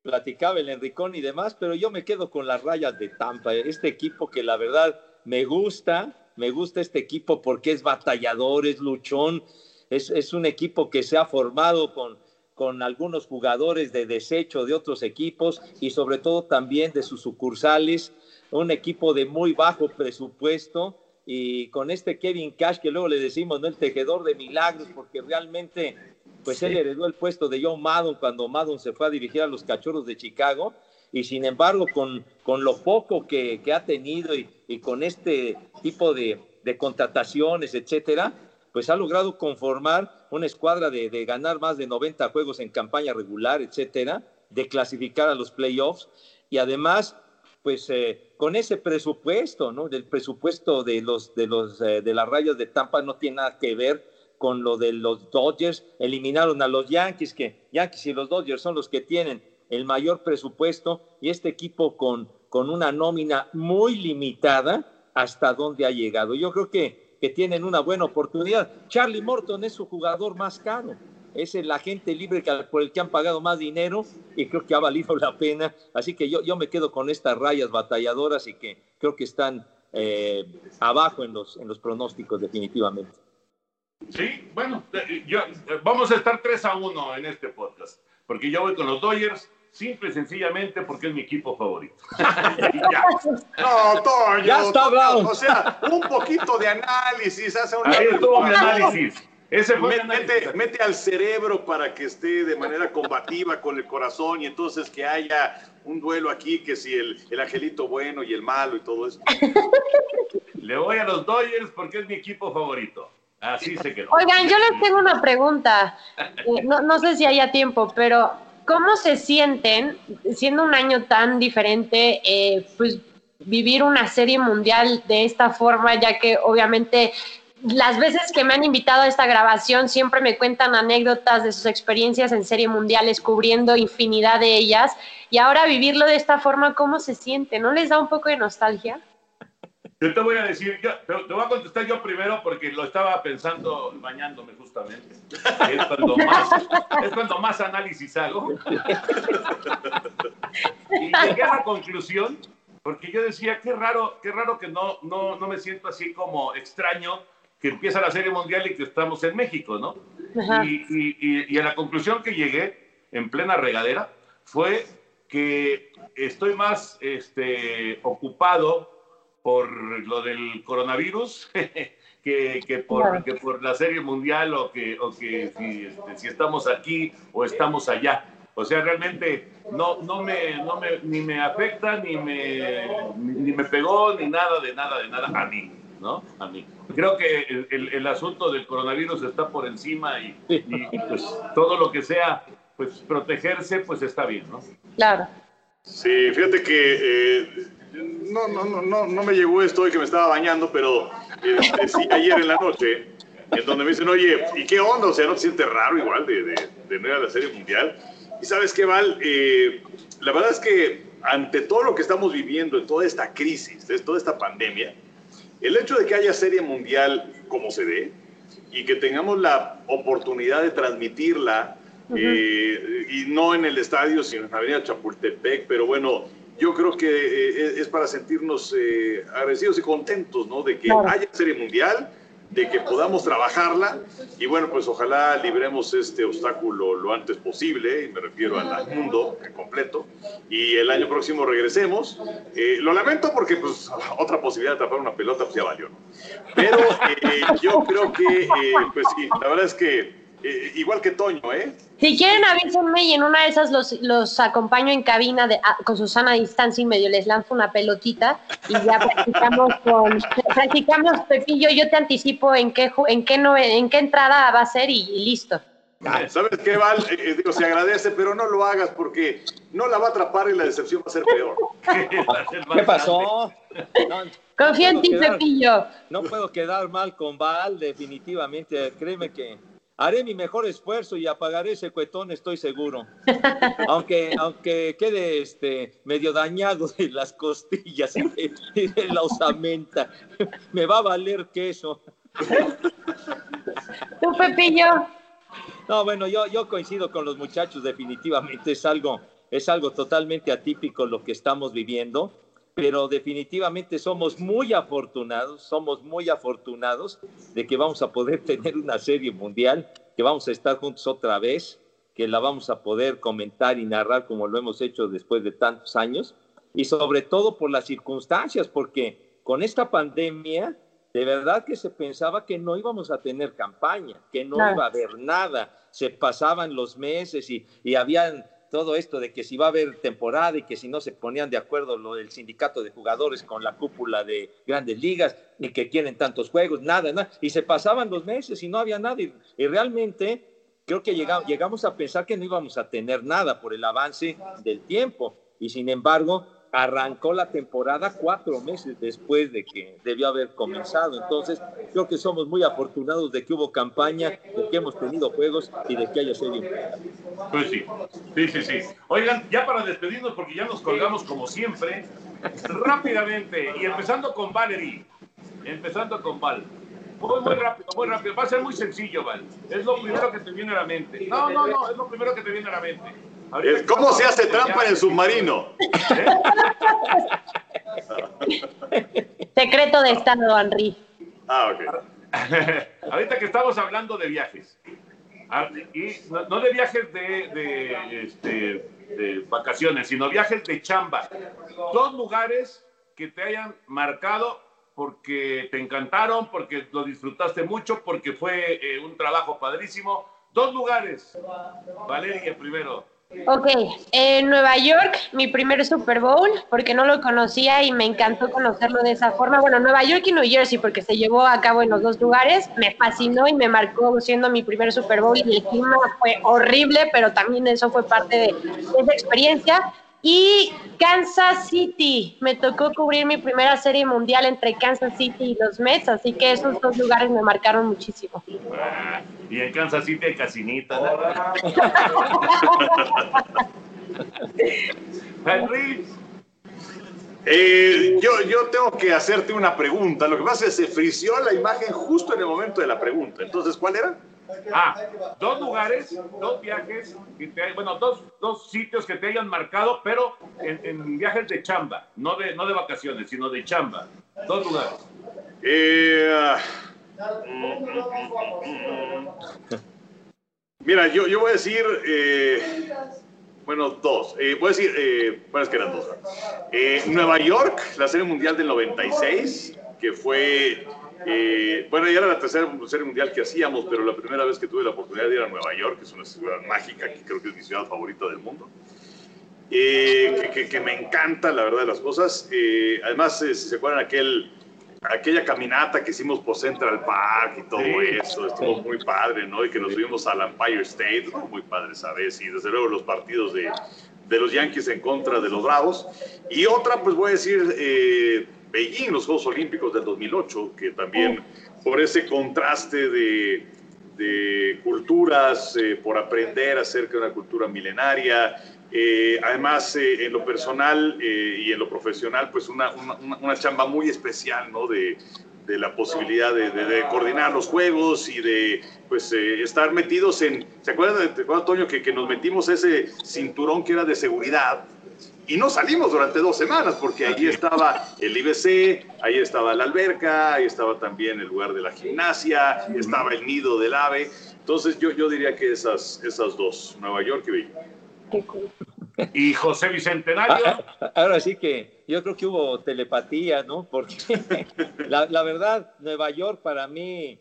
platicaba el Enricón y demás, pero yo me quedo con las rayas de Tampa, este equipo que la verdad me gusta, me gusta este equipo porque es batallador, es luchón, es, es un equipo que se ha formado con, con algunos jugadores de desecho de otros equipos y sobre todo también de sus sucursales, un equipo de muy bajo presupuesto y con este Kevin Cash que luego le decimos, ¿no? El tejedor de milagros, porque realmente pues él heredó el puesto de John Madden cuando Madden se fue a dirigir a los Cachorros de Chicago y sin embargo con, con lo poco que, que ha tenido y, y, con este tipo de, de, contrataciones, etcétera, pues ha logrado conformar una escuadra de, de, ganar más de 90 juegos en campaña regular, etcétera, de clasificar a los playoffs y además pues eh, con ese presupuesto, ¿no? Del presupuesto de los de los eh, de las rayas de Tampa no tiene nada que ver con lo de los Dodgers, eliminaron a los Yankees, que Yankees y los Dodgers son los que tienen el mayor presupuesto y este equipo con, con una nómina muy limitada hasta dónde ha llegado. Yo creo que, que tienen una buena oportunidad. Charlie Morton es su jugador más caro, es el agente libre por el que han pagado más dinero y creo que ha valido la pena. Así que yo, yo me quedo con estas rayas batalladoras y que creo que están eh, abajo en los, en los pronósticos definitivamente.
Sí, bueno, yo, vamos a estar 3 a 1 en este podcast, porque yo voy con los Dodgers, simple y sencillamente porque es mi equipo favorito. (laughs)
No, Toño.
Ya está hablado.
O sea, un poquito de análisis, hace un
Ahí estuvo mi análisis. Ese fue mi
mete,
análisis.
mete al cerebro para que esté de manera combativa con el corazón y entonces que haya un duelo aquí, que si el, el angelito bueno y el malo y todo eso.
Le voy a los Dodgers porque es mi equipo favorito. Quedó.
Oigan, yo les tengo una pregunta. Eh, no, no sé si haya tiempo, pero ¿cómo se sienten siendo un año tan diferente, eh, pues vivir una serie mundial de esta forma, ya que obviamente las veces que me han invitado a esta grabación siempre me cuentan anécdotas de sus experiencias en serie mundiales, cubriendo infinidad de ellas, y ahora vivirlo de esta forma, ¿cómo se siente? ¿No les da un poco de nostalgia?
Yo te voy a decir, yo, te, te voy a contestar yo primero porque lo estaba pensando bañándome justamente. Es cuando más, es cuando más análisis hago. Y llegué a la conclusión, porque yo decía, qué raro, qué raro que no, no, no me siento así como extraño que empieza la Serie Mundial y que estamos en México, ¿no? Y, y- y- y a la conclusión que llegué en plena regadera fue que estoy más este, ocupado por lo del coronavirus (laughs) que, que por,
Claro.
que por la serie mundial o que, o que si, este, si estamos aquí o estamos allá. O sea, realmente no, no, me, no me, ni me afecta, ni me, ni, ni me pegó, ni nada de nada, de nada a mí, ¿no? A mí. Creo que el, el- el asunto del coronavirus está por encima y, y- y, pues todo lo que sea, pues protegerse, pues está bien, ¿no?
Claro.
Sí, fíjate que eh, no, no, no, no, no me llegó esto hoy que me estaba bañando, pero este, sí, ayer en la noche, en donde me dicen, oye, ¿y qué onda? O sea, ¿no te sientes raro igual de, de, de no ir a la Serie Mundial? Y sabes qué, Val, Eh, la verdad es que ante todo lo que estamos viviendo, en toda esta crisis, de toda esta pandemia, el hecho de que haya Serie Mundial como se ve y que tengamos la oportunidad de transmitirla eh, y no en el estadio, sino en la Avenida Chapultepec, pero bueno, yo creo que eh, es para sentirnos eh, agradecidos y contentos, ¿no? De que
Claro.
haya serie mundial, de que podamos trabajarla y bueno, pues ojalá libremos este obstáculo lo antes posible, y me refiero al mundo en completo, y el año próximo regresemos. Eh, lo lamento porque pues (laughs) otra posibilidad de tapar una pelota pues ya valió, ¿no? Pero eh, yo creo que, eh, pues sí, la verdad es que eh, igual que Toño, ¿eh?
Si quieren avísenme y en una de esas los, los acompaño en cabina de, a- con Susana a distancia y medio les lanzo una pelotita y ya practicamos con practicamos Pepillo, yo te anticipo en qué en qué no en qué entrada va a ser y, y listo.
¿Sabes qué, Val? Eh, eh, digo, se agradece, pero no lo hagas porque no la va a atrapar y la decepción va a ser peor. (laughs)
¿Qué pasó? No,
Confío en
puedo
ti,
quedar-
Pepillo.
No puedo quedar mal con Val, definitivamente. Créeme que haré mi mejor esfuerzo y apagaré ese cuetón, estoy seguro. (laughs) Aunque, aunque quede este, medio dañado de las costillas y de, la osamenta, me va a valer queso.
Tú, Pepillo.
No, bueno, yo, yo coincido con los muchachos, definitivamente es algo, es algo totalmente atípico lo que estamos viviendo, pero definitivamente somos muy afortunados, somos muy afortunados de que vamos a poder (laughs) tener una serie mundial, que vamos a estar juntos otra vez, que la vamos a poder comentar y narrar como lo hemos hecho después de tantos años, y sobre todo por las circunstancias, porque con esta pandemia, de verdad que se pensaba que no íbamos a tener campaña, que no
Claro.
iba a haber nada, se pasaban los meses y, y habían todo esto de que si va a haber temporada y que si no se ponían de acuerdo lo del sindicato de jugadores con la cúpula de grandes ligas y que quieren tantos juegos, nada, nada, y se pasaban los meses y no había nada y, y realmente creo que llega- llegamos a pensar que no íbamos a tener nada por el avance del tiempo. Y sin embargo arrancó la temporada cuatro meses después de que debió haber comenzado. Entonces, creo que somos muy afortunados de que hubo campaña, de que hemos tenido juegos y de que haya serie.
Pues sí, sí, sí, sí. Oigan, ya para despedirnos, porque ya nos colgamos como siempre, rápidamente, y empezando con Valerie, empezando con Val. Muy, muy rápido, muy rápido. Va a ser muy sencillo, Val. Es lo primero que te viene a la mente. No, no, no, es lo primero que te viene a la mente.
¿Cómo se hace trampa en el submarino?
Secreto de Estado, Henry.
Ah, ok. (laughs)
Ahorita que estamos hablando de viajes, y no, no de viajes de, de, este, de vacaciones, sino viajes de chamba. Dos lugares que te hayan marcado porque te encantaron, porque lo disfrutaste mucho, porque fue eh, un trabajo padrísimo. Dos lugares. Valeria primero.
Ok, en Nueva York, mi primer Super Bowl, porque no lo conocía y me encantó conocerlo de esa forma. Bueno, Nueva York y New Jersey, porque se llevó a cabo en los dos lugares, me fascinó y me marcó siendo mi primer Super Bowl y el clima fue horrible, pero también eso fue parte de, esa experiencia. Y Kansas City, me tocó cubrir mi primera serie mundial entre Kansas City y los Mets, así que esos dos lugares me marcaron muchísimo.
Ah, y en Kansas City hay casinita. ¿no? (laughs) Henry,
Eh, yo, yo tengo que hacerte una pregunta. Lo que pasa es que se frició la imagen justo en el momento de la pregunta. Entonces, ¿cuál era?
Ah, dos lugares, dos viajes, bueno, dos, dos sitios que te hayan marcado, pero en, viajes de chamba, no de, no de vacaciones, sino de chamba. Dos lugares.
Eh, ah, mira, yo, yo voy a decir, eh, bueno, dos. Eh, voy a decir, eh, bueno, es que eran dos. Nueva York, la Serie Mundial del 96, que fue, eh, bueno, ya era la tercera Serie Mundial que hacíamos, pero la primera vez que tuve la oportunidad de ir a Nueva York, que es una ciudad mágica, que creo que es mi ciudad favorita del mundo. Eh, que, que- que me encanta, la verdad, de las cosas. Eh, además, eh, si se acuerdan aquel, aquella caminata que hicimos por Central Park y todo
Sí.
eso, estuvo muy padre, ¿no? Y que nos subimos al Empire State, estuvo muy padre esa vez. Y desde luego los partidos de, de los Yankees en contra de los Bravos. Y otra, pues voy a decir, eh, Beijing, los Juegos Olímpicos del 2008, que también por ese contraste de, de culturas, eh, por aprender acerca de una cultura milenaria. eh, además, eh, en lo personal eh, y en lo profesional, pues una, una, una- chamba muy especial, ¿no? De, de la posibilidad de, de- de coordinar los juegos y de pues eh, estar metidos en, ¿se acuerdan, de- ¿te acuerdas, Toño, que, que nos metimos ese cinturón que era de seguridad? Y no salimos durante dos semanas porque allí estaba el IBC, ahí estaba la alberca, ahí estaba también el lugar de la gimnasia, estaba el nido del ave. Entonces yo, yo diría que esas, esas dos, Nueva York y Beijing.
Y José Bicentenario.
Ah, Ahora sí que yo creo que hubo telepatía, ¿no? Porque (laughs) la, la verdad, Nueva York para mí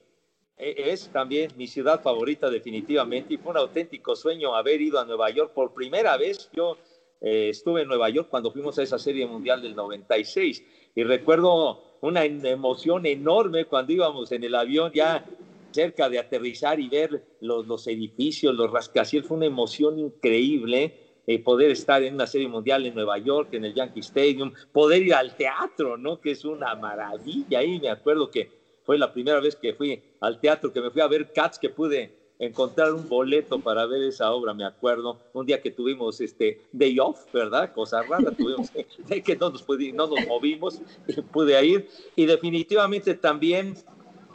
e- es también mi ciudad favorita definitivamente y fue un auténtico sueño haber ido a Nueva York por primera vez. Yo eh, estuve en Nueva York cuando fuimos a esa serie mundial del 96 y recuerdo una emoción enorme cuando íbamos en el avión ya cerca de aterrizar y ver los, los edificios, los rascacielos, fue una emoción increíble eh, poder estar en una serie mundial en Nueva York, en el Yankee Stadium, poder ir al teatro, ¿no? Que es una maravilla. Ahí me acuerdo que fue la primera vez que fui al teatro, que me fui a ver Cats, que pude encontrar un boleto para ver esa obra, me acuerdo, un día que tuvimos este day off, ¿verdad? Cosa rara, tuvimos (laughs) de que no nos, pudi- no nos movimos, y pude ir, y definitivamente también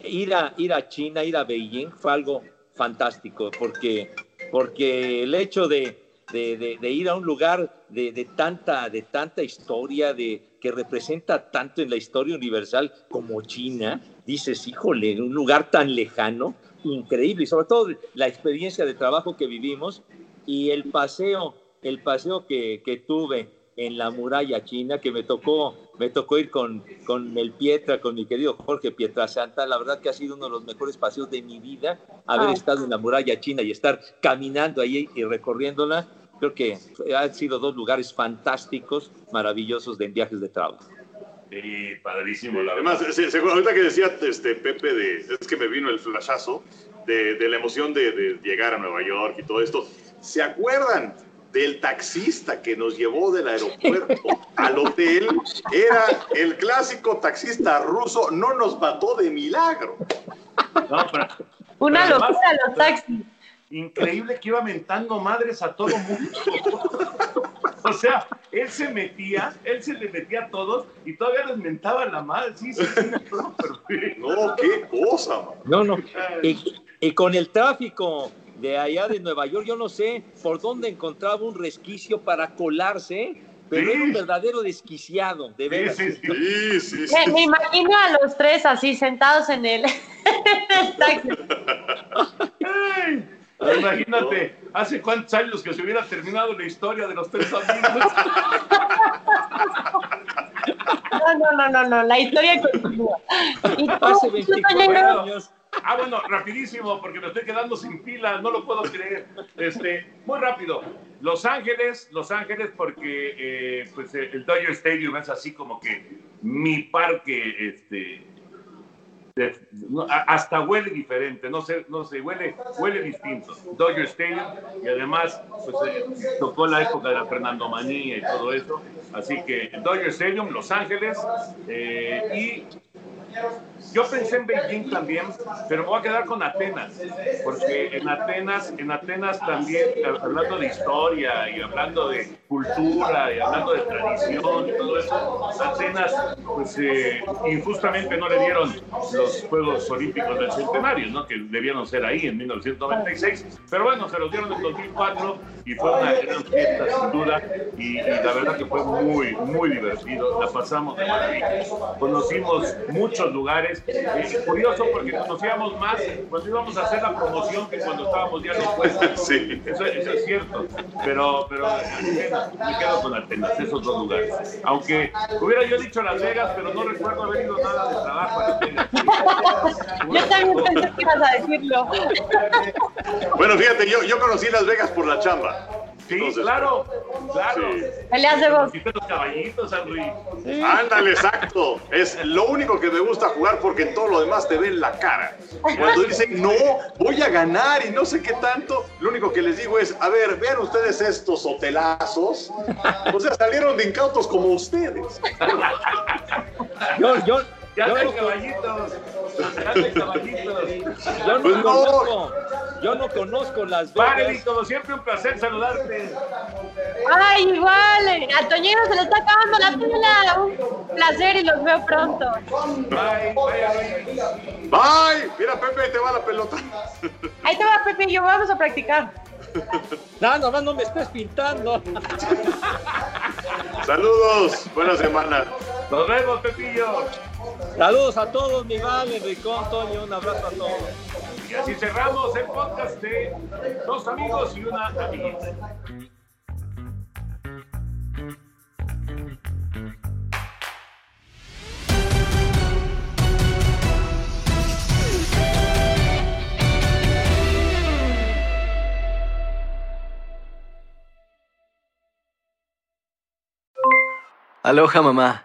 ir a, ir a China, ir a Beijing, fue algo fantástico, porque, porque el hecho de, de, de- de ir a un lugar de, de tanta, de tanta historia, de, que representa tanto en la historia universal como China, dices, híjole, un lugar tan lejano, increíble, y sobre todo la experiencia de trabajo que vivimos y el paseo, el paseo que, que tuve en la muralla china, que me tocó, me tocó ir con, con el Pietra, con mi querido Jorge Pietrasanta, la verdad que ha sido uno de los mejores paseos de mi vida, haber
Ah.
estado en la muralla china y estar caminando ahí y recorriéndola, creo que han sido dos lugares fantásticos, maravillosos de viajes de trabajo.
Sí, padrísimo, la
Además,
verdad.
se- se- ahorita que decía este, Pepe, de, es que me vino el flashazo de, de la emoción de, de llegar a Nueva York y todo esto. ¿Se acuerdan del taxista que nos llevó del aeropuerto al hotel? Era el clásico taxista ruso, no nos mató de milagro.
No, pero-
Una
pero además,
locura los taxis.
Increíble que iba mentando madres a todo mundo. (laughs) O sea, él se metía, él se le metía a todos y todavía les mentaba la madre. Sí, sí, sí, perfecto.
No, qué cosa, man.
No, no. Y, y con el tráfico de allá de Nueva York, yo no sé por dónde encontraba un resquicio para colarse, pero
Sí.
era un verdadero desquiciado, de veras.
Sí, sí, sí.
Sí, sí, sí.
Me, me imagino a los tres así sentados en el, (laughs) en el taxi.
Imagínate, hace cuántos años que se hubiera terminado la historia de los tres amigos.
No, no, no, no, no, la historia continúa. ¿Y
Hace
tú,
24
Toñero?
años.
Ah, bueno, rapidísimo, porque me estoy quedando sin pila, no lo puedo creer. Este, muy rápido. Los Ángeles, Los Ángeles, porque eh, pues el Dodger Stadium es así como que mi parque, este, hasta huele diferente, no sé, no sé, huele, huele distinto. Dodger Stadium y además pues, eh, tocó la época de la Fernando Manía y todo eso, así que Dodger Stadium, Los Ángeles eh, y yo pensé en Beijing también, pero me voy a quedar con Atenas, porque en Atenas, en Atenas también, hablando de historia y hablando de cultura y hablando de tradición y todo eso, Atenas, pues eh, injustamente no le dieron los Juegos Olímpicos del Centenario, ¿no? que debieron ser ahí en 1996, pero bueno, se los dieron en 2004 y fue una gran fiesta sin duda y, y la verdad que fue muy, muy divertido, la pasamos de maravilla, conocimos muchos lugares, es curioso porque conocíamos más cuando íbamos a hacer la promoción que cuando estábamos ya en el puesto.
Sí.
Eso, eso es cierto, pero, pero Atenas, me quedo con Atenas, esos dos lugares. Aunque hubiera yo dicho Las Vegas, pero no recuerdo haber ido nada de trabajo a Las Vegas.
Yo también pensé que ibas a decirlo.
Bueno, fíjate, yo, yo conocí Las Vegas por la chamba.
Sí, claro, claro.
Peleas de.
Conociste los caballitos, Henry.
Ándale, exacto. Es lo único que me gusta jugar porque en todo lo demás te ven la cara. Cuando dicen, no, voy a ganar y no sé qué tanto, lo único que les digo es, a ver, vean ustedes estos hotelazos. O sea, salieron de incautos como ustedes.
Yo, yo,
Ya
no,
caballitos. Ya caballitos.
yo no
Pues no.
conozco, yo no conozco Las
Vale, como siempre, un placer saludarte.
Ay, igual. A Toñero se le está acabando la pila. Un placer y los veo pronto.
Bye, bye.
Bye. Mira, Pepe, te va la pelota.
Ahí te va, Pepe y yo. Vamos a practicar.
No, nomás no me estés pintando.
Saludos. Buena semana.
Nos vemos, Pepillo.
Saludos a todos, mi Vale, Enricón, Toño, un abrazo a todos.
Y así cerramos el podcast de dos amigos y una amiguita.
Aloha mamá,